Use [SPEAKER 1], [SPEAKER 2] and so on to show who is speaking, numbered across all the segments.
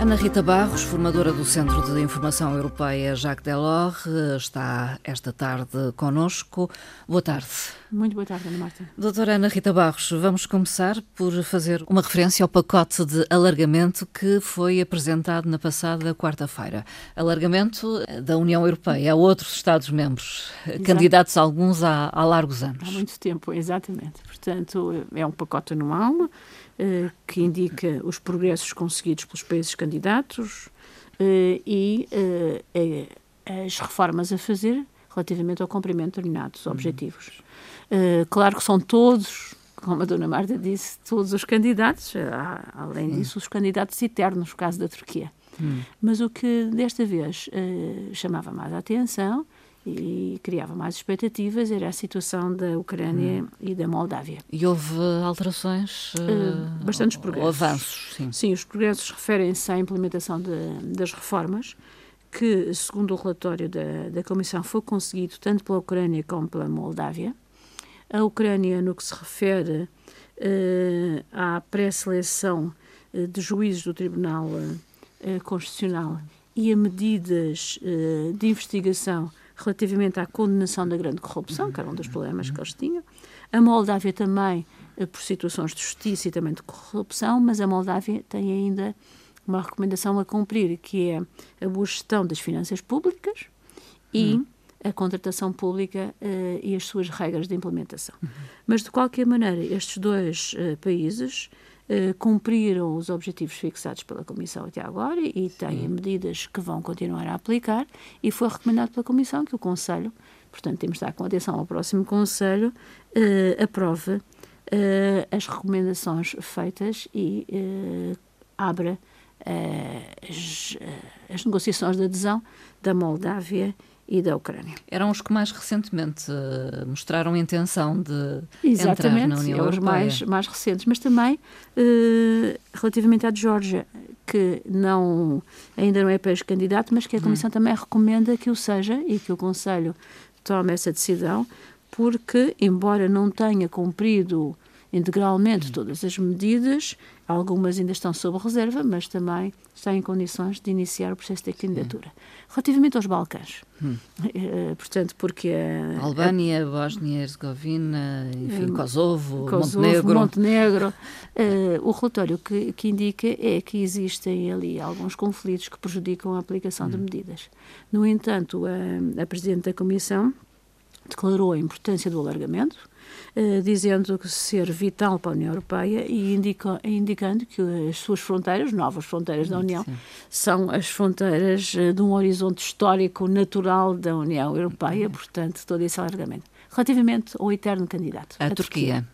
[SPEAKER 1] Ana Rita Barros, formadora do Centro de Informação Europeia Jacques Delors, está esta tarde conosco. Boa tarde.
[SPEAKER 2] Muito boa tarde, Ana Marta.
[SPEAKER 1] Doutora Ana Rita Barros, vamos começar por fazer uma referência ao pacote de alargamento que foi apresentado na passada quarta-feira. Alargamento da União Europeia a outros Estados-membros, candidatos alguns há, há largos anos.
[SPEAKER 2] Há muito tempo, exatamente. Portanto, é um pacote anual que indica os progressos conseguidos pelos países candidatos eh, e eh, as reformas a fazer relativamente ao cumprimento de determinados uhum. objetivos. claro que são todos, como a Dona Marta disse, todos os candidatos, além disso, os candidatos eternos, no caso da Turquia. Uhum. Mas o que desta vez chamava mais a atenção e criava mais expectativas era a situação da Ucrânia hum. e da Moldávia.
[SPEAKER 1] E houve alterações? Uh,
[SPEAKER 2] bastantes progressos.
[SPEAKER 1] Avanços, sim.
[SPEAKER 2] Sim, os progressos referem-se à implementação de, das reformas, que, segundo o relatório da, da Comissão, foi conseguido tanto pela Ucrânia como pela Moldávia. A Ucrânia, no que se refere uh, à pré-seleção uh, de juízes do Tribunal Constitucional e a medidas de investigação relativamente à condenação da grande corrupção, que era um dos problemas que eles tinham. A Moldávia também, eh, por situações de justiça e também de corrupção, mas a Moldávia tem ainda uma recomendação a cumprir, que é a boa gestão das finanças públicas e uhum. a contratação pública uh, e as suas regras de implementação. Uhum. Mas, de qualquer maneira, estes dois uh, países eh, cumpriram os objetivos fixados pela Comissão até agora e têm Sim. medidas que vão continuar a aplicar e foi recomendado pela Comissão que o Conselho, portanto temos de estar com atenção ao próximo Conselho, uh, aprove uh, as recomendações feitas e abra as, as negociações de adesão da Moldávia e da Ucrânia.
[SPEAKER 1] Eram os que mais recentemente uh, mostraram intenção de Exatamente, entrar na União Europeia.
[SPEAKER 2] Exatamente, os mais, mais recentes, mas também uh, relativamente à Geórgia, que não, ainda não é país candidato, mas que a Comissão hum. também recomenda que o seja e que o Conselho tome essa decisão, porque, embora não tenha cumprido integralmente todas as medidas, algumas ainda estão sob reserva, mas também está em condições de iniciar o processo de candidatura. Relativamente aos Balcãs, hum. uh, portanto, porque
[SPEAKER 1] a, Albânia, a, Bósnia, Herzegovina, enfim, Kosovo, Kosovo Montenegro,
[SPEAKER 2] Montenegro uh, o relatório que, que, indica é que existem ali alguns conflitos que prejudicam a aplicação hum. de medidas. No entanto, a, a Presidente da Comissão declarou a importância do alargamento, eh, dizendo que ser vital para a União Europeia e indica, indicando que as suas fronteiras, novas fronteiras da União, Sim. são as fronteiras uh, de um horizonte histórico natural da União Europeia, portanto, todo esse alargamento. Relativamente ao eterno candidato,
[SPEAKER 1] a, a Turquia.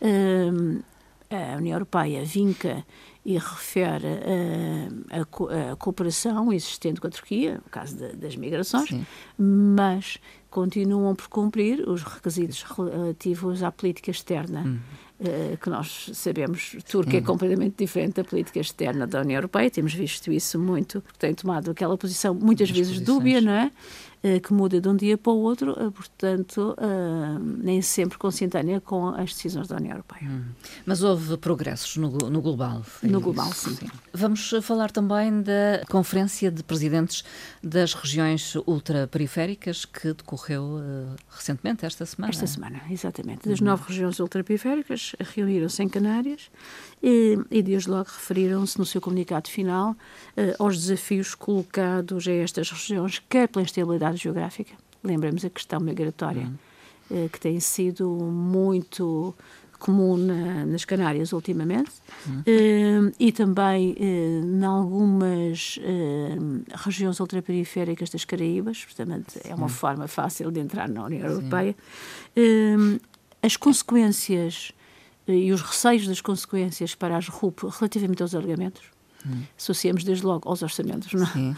[SPEAKER 2] Turquia. Uh, a União Europeia vinca e refere uh, a, a, cooperação existente com a Turquia, no caso de, das migrações, Sim. mas continuam por cumprir os requisitos relativos à política externa. Hum. Uh, que nós sabemos, Turquia é completamente diferente da política externa da União Europeia, temos visto isso muito, porque tem tomado aquela posição muitas As vezes posições. dúbia, não é? Eh, que muda de um dia para o outro, eh, portanto, eh, nem sempre consentânea com as decisões da União Europeia. Hum.
[SPEAKER 1] Mas houve progressos no, no global?
[SPEAKER 2] No isso? global, sim. sim.
[SPEAKER 1] Vamos falar também da Conferência de Presidentes das Regiões Ultraperiféricas que decorreu uh, recentemente, esta semana.
[SPEAKER 2] Esta semana, exatamente. Das uhum. nove regiões ultraperiféricas reuniram-se em Canárias e, e desde logo referiram-se no seu comunicado final uh, aos desafios colocados a estas regiões, quer pela instabilidade geográfica, lembramos a questão migratória, uhum. uh, que tem sido muito comum na, nas Canárias ultimamente uhum. uh, e também uh, em algumas regiões ultraperiféricas das Caraíbas, portanto é uma forma fácil de entrar na União Europeia. as consequências e os receios das consequências para as RUP relativamente aos alargamentos. Hum. Associamos desde logo aos orçamentos, não é?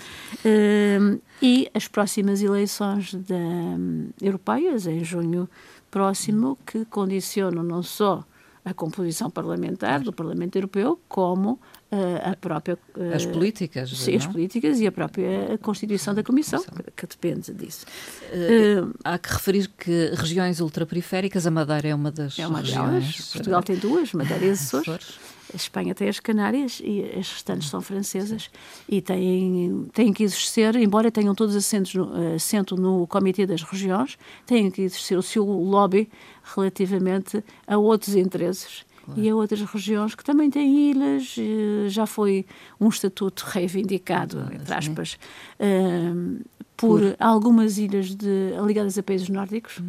[SPEAKER 2] Uh, e as próximas eleições da, um, europeias, em junho próximo, que condicionam não só a composição parlamentar do Parlamento Europeu, como uh, a própria.
[SPEAKER 1] Uh, as políticas.
[SPEAKER 2] Sim, não? as políticas e a própria Constituição da Comissão, que, que depende disso.
[SPEAKER 1] Uh, há que referir que regiões ultraperiféricas, a Madeira é uma das.
[SPEAKER 2] É uma
[SPEAKER 1] regiões,
[SPEAKER 2] delas. Portugal tem duas, Madeira e Açores. A Espanha tem as Canárias e as restantes são francesas e têm, têm que exercer, embora tenham todos assentos no, assento no Comitê das Regiões, têm que exercer o seu lobby relativamente a outros interesses e a outras regiões que também têm ilhas. Eh, já foi um estatuto reivindicado, ah, entre aspas, uh, por, por, algumas ilhas de, ligadas a países nórdicos.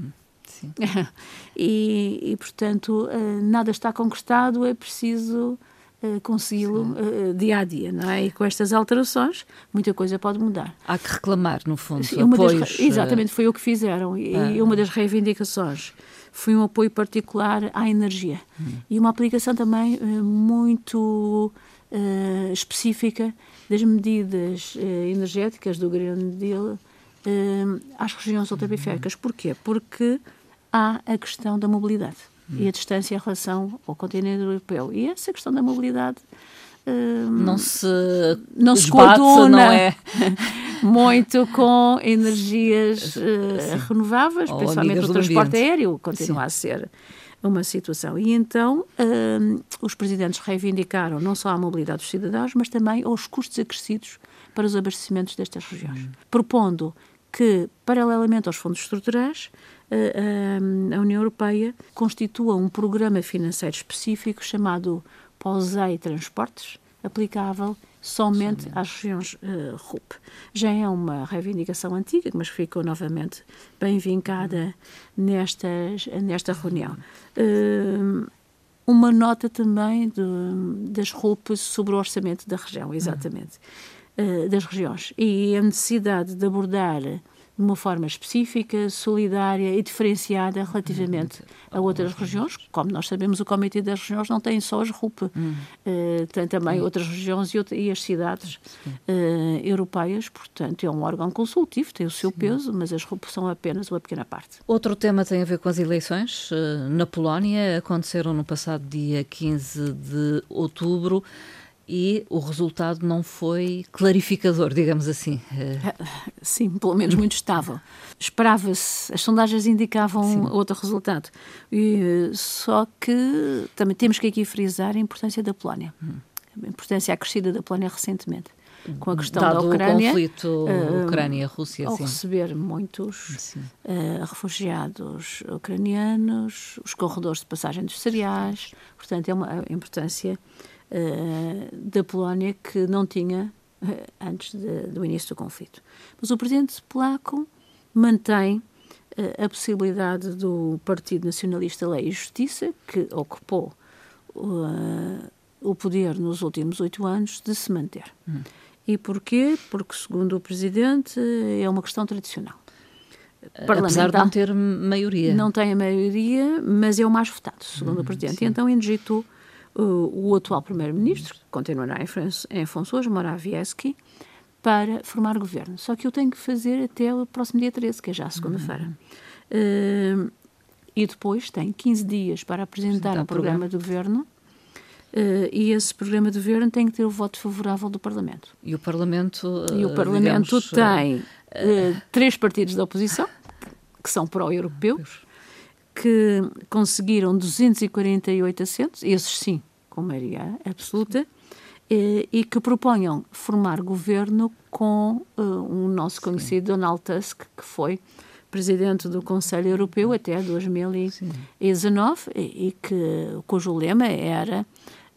[SPEAKER 2] Hum. e, e, portanto, uh, nada está conquistado, é preciso uh, consegui-lo uh, dia a dia, não é? E com estas alterações, muita coisa pode mudar.
[SPEAKER 1] Há que reclamar, no fundo, Sim, apoios...
[SPEAKER 2] Das, exatamente, foi o que fizeram. E, ah. e uma das reivindicações foi um apoio particular à energia. Hum. E uma aplicação também muito específica das medidas energéticas do Green Deal às regiões ultraperiféricas. Uhum. Porquê? Porque há a questão da mobilidade hum. e a distância em relação ao continente europeu. E essa questão da mobilidade
[SPEAKER 1] hum, não se não se coaduna não é?
[SPEAKER 2] muito com energias uh, renováveis, Ou principalmente o transporte aéreo, continua Sim. a ser uma situação. E então uh, os presidentes reivindicaram não só a mobilidade dos cidadãos, mas também os custos acrescidos para os abastecimentos destas regiões, hum. propondo que, paralelamente aos fundos estruturais, a União Europeia constitua um programa financeiro específico chamado POSEI Transportes, aplicável somente Sim. às regiões uh, RUP. Já é uma reivindicação antiga, mas ficou novamente bem vincada nestas, nesta reunião. Uh, uma nota também das RUP sobre o orçamento da região, exatamente, uhum. uh, das regiões. E a necessidade de abordar de uma forma específica, solidária e diferenciada relativamente a outras regiões. Como nós sabemos, o Comitê das Regiões não tem só as RUP, uh, tem também outras regiões e, e as cidades uh, europeias, portanto é um órgão consultivo, tem o seu peso, mas as RUP são apenas uma pequena parte.
[SPEAKER 1] Outro tema tem a ver com as eleições. Uh, na Polónia aconteceram no passado dia 15 de outubro e o resultado não foi clarificador, digamos assim.
[SPEAKER 2] Sim, pelo menos muito estável. Esperava-se, as sondagens indicavam Sim. outro resultado. E, só que também temos que aqui frisar a importância da Polónia. Hum. A importância acrescida da Polónia recentemente. Com a questão
[SPEAKER 1] Dado
[SPEAKER 2] da Ucrânia.
[SPEAKER 1] o conflito uh, Ucrânia-Rússia.
[SPEAKER 2] Ao receber muitos uh, refugiados ucranianos, os corredores de passagem dos cereais. Portanto, é uma importância uh, da Polónia que não tinha uh, antes de, do início do conflito. Mas o presidente polaco mantém uh, a possibilidade do Partido Nacionalista Lei e Justiça, que ocupou o poder nos últimos oito anos, de se manter. Hum. E porquê? Porque, segundo o presidente, é uma questão tradicional.
[SPEAKER 1] Apesar de não ter maioria.
[SPEAKER 2] Não tem a maioria, mas é o mais votado, segundo hum, o presidente. Sim. E então indigitou o atual primeiro-ministro, que continuará em, funções, Morawiecki, para formar governo. Só que eu tenho que fazer até o próximo dia 13, que é já a segunda-feira. Uhum. Uh, e depois tem 15 dias para apresentar um programa, de governo. Uh, e esse programa de governo tem que ter o voto favorável do Parlamento.
[SPEAKER 1] E o Parlamento. Uh,
[SPEAKER 2] e o Parlamento digamos, tem três partidos da oposição, que são pró-europeus, que conseguiram 248 assentos, esses sim, com maioria absoluta, e, e que proponham formar governo com uh, um nosso conhecido sim. Donald Tusk, que foi presidente do Conselho Europeu até 2019 e, e, que, cujo lema era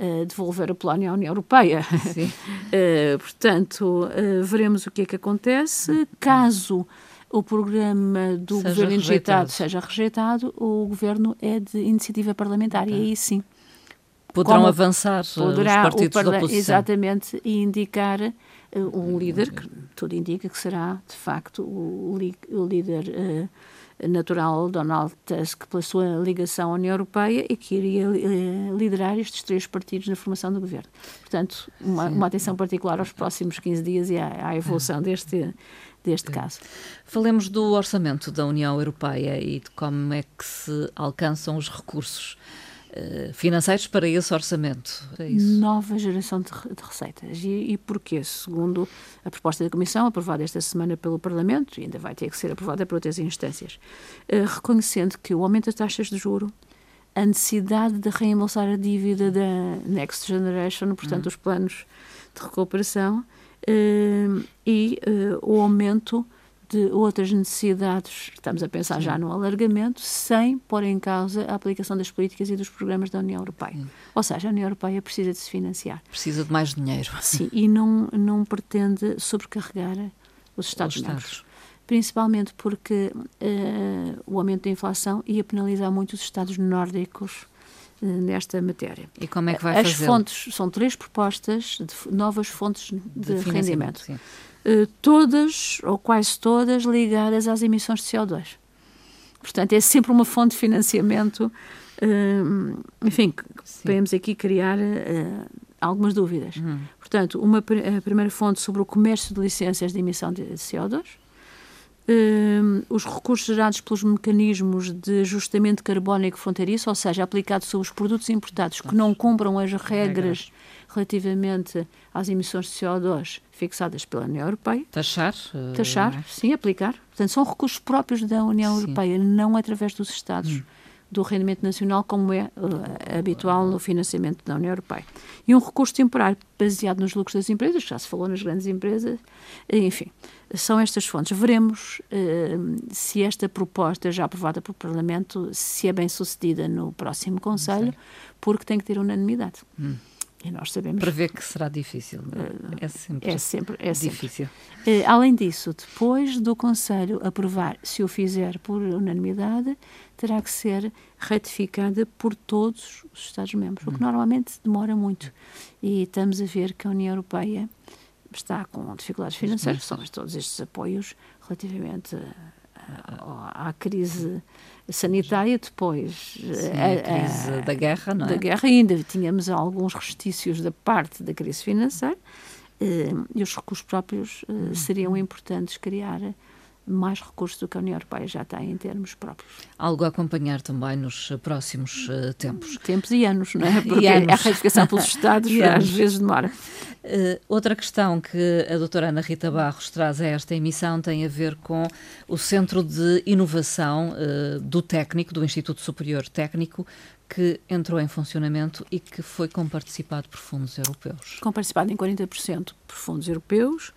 [SPEAKER 2] uh, devolver a Polónia à União Europeia. uh, portanto, veremos o que é que acontece. Caso o programa do seja governo rejeitado. seja rejeitado, o governo é de iniciativa parlamentar e aí sim.
[SPEAKER 1] Poderão avançar eh, poderá os partidos da oposição.
[SPEAKER 2] Exatamente, e indicar uh, um líder, que tudo indica que será, de facto, o, o líder uh, natural, Donald Tusk, pela sua ligação à União Europeia e que iria uh, liderar estes três partidos na formação do governo. Portanto, uma, uma atenção particular aos próximos 15 dias e à, à evolução deste deste caso.
[SPEAKER 1] Falemos do orçamento da União Europeia e de como é que se alcançam os recursos. Uh, financeiros para esse orçamento.
[SPEAKER 2] É Nova geração de, de receitas. E, e porquê? Segundo a proposta da Comissão, aprovada esta semana pelo Parlamento, e ainda vai ter que ser aprovada por outras instâncias, uh, reconhecendo que o aumento das taxas de juro a necessidade de reembolsar a dívida da Next Generation, portanto, uhum. os planos de recuperação, uh, e uh, o aumento de outras necessidades, estamos a pensar Sim. já no alargamento, sem pôr em causa a aplicação das políticas e dos programas da União Europeia. Sim. Ou seja, a União Europeia precisa de se financiar.
[SPEAKER 1] Precisa de mais dinheiro.
[SPEAKER 2] Sim, e não, não pretende sobrecarregar os Estados-membros principalmente porque uh, o aumento da inflação ia penalizar muito os Estados nórdicos uh, nesta matéria.
[SPEAKER 1] E como é que vai
[SPEAKER 2] As fontes, são três propostas de novas fontes de, de rendimento. Uh, todas, ou quase todas, ligadas às emissões de CO2. Portanto, é sempre uma fonte de financiamento, enfim, podemos aqui criar algumas dúvidas. Uhum. Portanto, uma, a primeira fonte sobre o comércio de licenças de emissão de CO2, Uh, os recursos gerados pelos mecanismos de ajustamento carbónico fronteiriço, ou seja, aplicados sobre os produtos importados que não cumpram as regras relativamente às emissões de CO2 fixadas pela União Europeia.
[SPEAKER 1] Taxar?
[SPEAKER 2] Uh, Taxar, é? sim, aplicar. Portanto, são recursos próprios da União sim. Europeia, não através dos Estados. Hum do rendimento nacional, como é uh, habitual no financiamento da União Europeia. E um recurso temporário baseado nos lucros das empresas, já se falou nas grandes empresas, enfim, são estas fontes. Veremos uh, se esta proposta, já aprovada pelo Parlamento, se é bem sucedida no próximo Conselho, porque tem que ter unanimidade. Hum.
[SPEAKER 1] E nós sabemos. Prevê que será difícil. É? é sempre,
[SPEAKER 2] é sempre é
[SPEAKER 1] difícil.
[SPEAKER 2] Sempre. Uh, além disso, depois do Conselho aprovar, se o fizer por unanimidade, terá que ser ratificada por todos os Estados-membros, hum. o que hum. normalmente demora muito. E estamos a ver que a União Europeia está com dificuldades financeiras, são todos estes apoios relativamente à, à crise sanitária, depois
[SPEAKER 1] Sim, a, a, crise da guerra, não é?
[SPEAKER 2] Da guerra ainda tínhamos alguns restícios da parte da crise financeira eh, e os recursos próprios eh, seriam importantes criar mais recursos do que a União Europeia já tem em termos próprios.
[SPEAKER 1] Algo a acompanhar também nos próximos tempos.
[SPEAKER 2] Tempos e anos, não é? Porque a ratificação pelos Estados às vezes demora.
[SPEAKER 1] Uh, outra questão que a doutora Ana Rita Barros traz a esta emissão tem a ver com o Centro de Inovação uh, do Técnico, do Instituto Superior Técnico, que entrou em funcionamento e que foi comparticipado por fundos europeus.
[SPEAKER 2] Comparticipado em 40% por fundos europeus,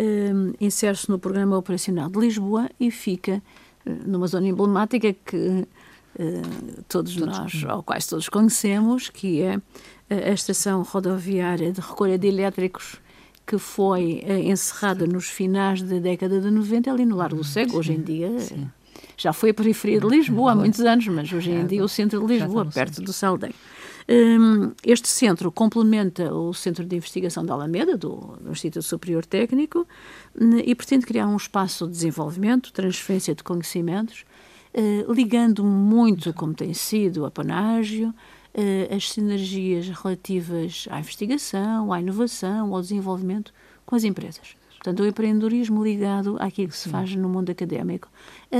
[SPEAKER 2] uh, insere-se no Programa Operacional de Lisboa e fica numa zona emblemática que uh, todos, todos, nós, ou quase todos conhecemos, que é a estação rodoviária de recolha de elétricos que foi encerrada nos finais da década de 90 ali no Largo do Cego, hoje em dia sim. já foi a periferia de Lisboa há muitos anos, mas hoje em dia o centro de Lisboa, perto do Saldeiro. Um, este centro complementa o Centro de Investigação da Alameda, do, do Instituto Superior Técnico, e pretende criar um espaço de desenvolvimento, transferência de conhecimentos, uh, ligando muito, como tem sido, a Panágio, as sinergias relativas à investigação, à inovação, ao desenvolvimento com as empresas. Portanto, o empreendedorismo ligado àquilo que se faz no mundo académico.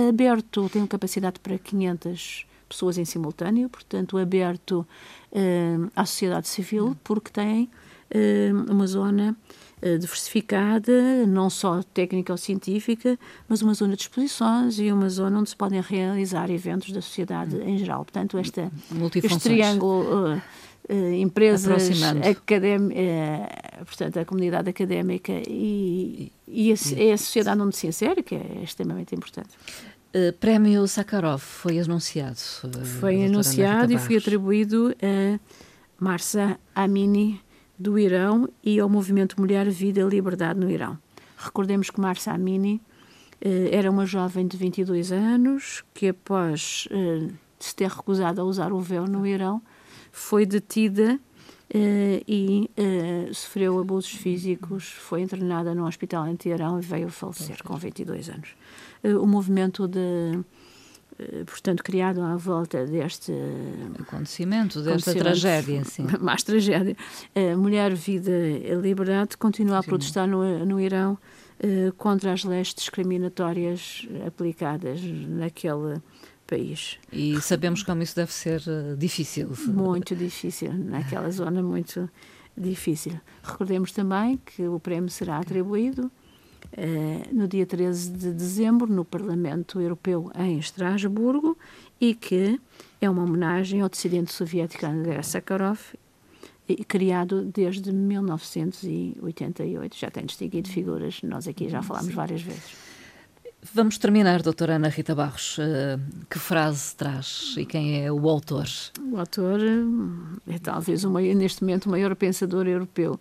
[SPEAKER 2] Aberto, tem capacidade para 500 pessoas em simultâneo, portanto, aberto uh, à sociedade civil, porque tem uh, uma zona diversificada, não só técnica ou científica, mas uma zona de exposições e uma zona onde se podem realizar eventos da sociedade hum. em geral. Portanto, esta, este triângulo. Uh, empresas, académ, uh, portanto, a comunidade académica e, e, a, e a sociedade onde se insere, que é extremamente importante.
[SPEAKER 1] Uh, prémio Sakharov foi anunciado.
[SPEAKER 2] Uh, foi anunciado e foi atribuído a Marsa Amini, do Irão, e ao movimento Mulher, Vida e Liberdade no Irão. Recordemos que Marsa Amini uh, era uma jovem de 22 anos que, após se ter recusado a usar o véu no Irão, foi detida e sofreu abusos físicos, foi internada num hospital em Teherão e veio falecer com 22 anos. Eh, o movimento de eh, portanto, criado à volta deste
[SPEAKER 1] acontecimento, desta tragédia, sim.
[SPEAKER 2] Mais tragédia. A Mulher, Vida e Liberdade continua a sim. protestar no, no Irão eh, contra as leis discriminatórias aplicadas naquele país.
[SPEAKER 1] E sabemos como isso deve ser difícil.
[SPEAKER 2] Muito difícil, naquela zona muito difícil. Recordemos também que o prémio será atribuído eh, no dia 13 de dezembro, no Parlamento Europeu em Estrasburgo, e que é uma homenagem ao dissidente soviético Andrei Sakharov, criado desde 1988. Já tem distinguido figuras, nós aqui já falámos várias vezes.
[SPEAKER 1] Vamos terminar, doutora Ana Rita Barros. Uh, que frase traz e quem é o autor?
[SPEAKER 2] O autor eh, é talvez o maior, neste momento o maior pensador europeu,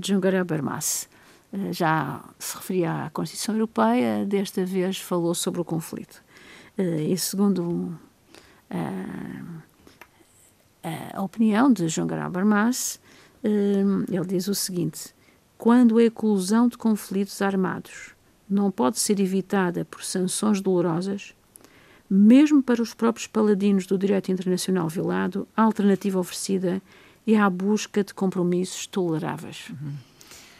[SPEAKER 2] Djungar Habermas. Eh, já se referia à Constituição Europeia, desta vez falou sobre o conflito. Eh, e segundo a, a opinião de João Habermas, eh, ele diz o seguinte: quando a eclosão de conflitos armados não pode ser evitada por sanções dolorosas, mesmo para os próprios paladinos do direito internacional violado, a alternativa oferecida é a busca de compromissos toleráveis. Uhum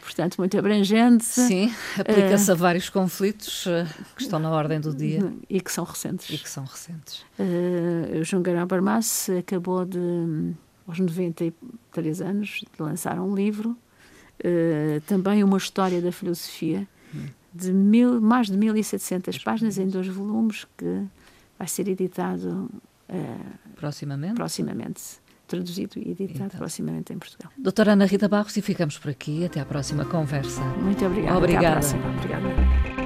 [SPEAKER 2] portanto, muito abrangente.
[SPEAKER 1] Sim, aplica-se uh, a vários conflitos uh, que estão na ordem do dia.
[SPEAKER 2] E que são recentes.
[SPEAKER 1] E que são recentes.
[SPEAKER 2] Uh, o João Garão Barmas acabou de, aos 93 anos, de lançar um livro, também uma história da filosofia, de mil, mais de 1.700 páginas em dois volumes, que vai ser editado
[SPEAKER 1] proximamente.
[SPEAKER 2] proximamente traduzido e editado então. proximamente em Portugal.
[SPEAKER 1] Doutora Ana Rita Barros, e ficamos por aqui. Até à próxima conversa.
[SPEAKER 2] Muito obrigada.
[SPEAKER 1] Obrigada.
[SPEAKER 2] Até à próxima. Obrigada.